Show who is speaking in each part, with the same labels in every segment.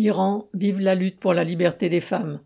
Speaker 1: Iran, vive la lutte pour la liberté des femmes.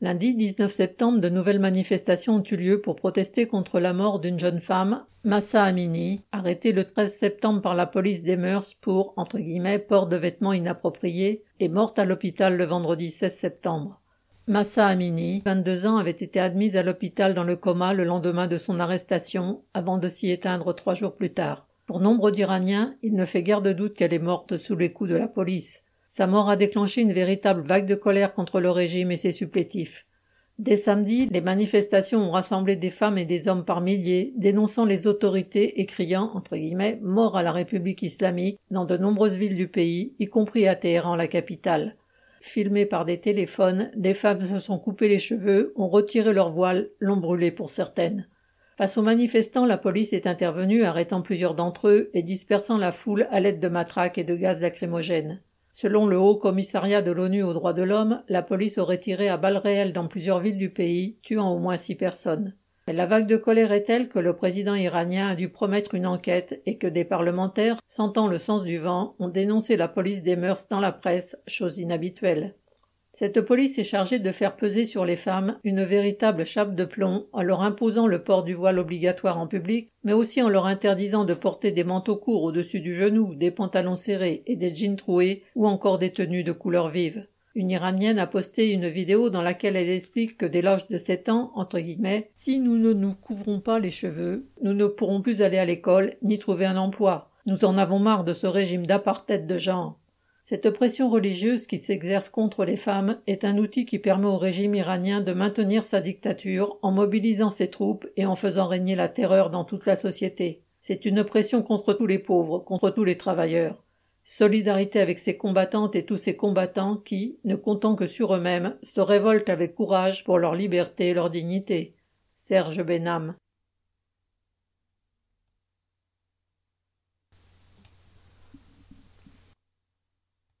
Speaker 1: Lundi 19 septembre, de nouvelles manifestations ont eu lieu pour protester contre la mort d'une jeune femme, Massa Amini, arrêtée le 13 septembre par la police des mœurs pour, entre guillemets, port de vêtements inappropriés, et morte à l'hôpital le vendredi 16 septembre. Massa Amini, 22 ans, avait été admise à l'hôpital dans le coma le lendemain de son arrestation, avant de s'y éteindre trois jours plus tard. Pour nombre d'Iraniens, il ne fait guère de doute qu'elle est morte sous les coups de la police. Sa mort a déclenché une véritable vague de colère contre le régime et ses supplétifs. Dès samedi, les manifestations ont rassemblé des femmes et des hommes par milliers, dénonçant les autorités et criant, entre guillemets, mort à la République islamique dans de nombreuses villes du pays, y compris à Téhéran, la capitale. Filmées par des téléphones, des femmes se sont coupées les cheveux, ont retiré leurs voiles, l'ont brûlé pour certaines. Face aux manifestants, la police est intervenue, arrêtant plusieurs d'entre eux et dispersant la foule à l'aide de matraques et de gaz lacrymogènes. Selon le Haut Commissariat de l'ONU aux droits de l'homme, la police aurait tiré à balles réelles dans plusieurs villes du pays, tuant au moins six personnes. Mais la vague de colère est telle que le président iranien a dû promettre une enquête et que des parlementaires, sentant le sens du vent, ont dénoncé la police des mœurs dans la presse, chose inhabituelle. Cette police est chargée de faire peser sur les femmes une véritable chape de plomb en leur imposant le port du voile obligatoire en public, mais aussi en leur interdisant de porter des manteaux courts au-dessus du genou, des pantalons serrés et des jeans troués ou encore des tenues de couleur vive. Une Iranienne a posté une vidéo dans laquelle elle explique que dès l'âge de sept ans, entre guillemets, si nous ne nous couvrons pas les cheveux, nous ne pourrons plus aller à l'école ni trouver un emploi. Nous en avons marre de ce régime d'apartheid de genre. Cette pression religieuse qui s'exerce contre les femmes est un outil qui permet au régime iranien de maintenir sa dictature en mobilisant ses troupes et en faisant régner la terreur dans toute la société. C'est une pression contre tous les pauvres, contre tous les travailleurs. Solidarité avec ces combattantes et tous ces combattants qui, ne comptant que sur eux-mêmes, se révoltent avec courage pour leur liberté et leur dignité. Serge Benham.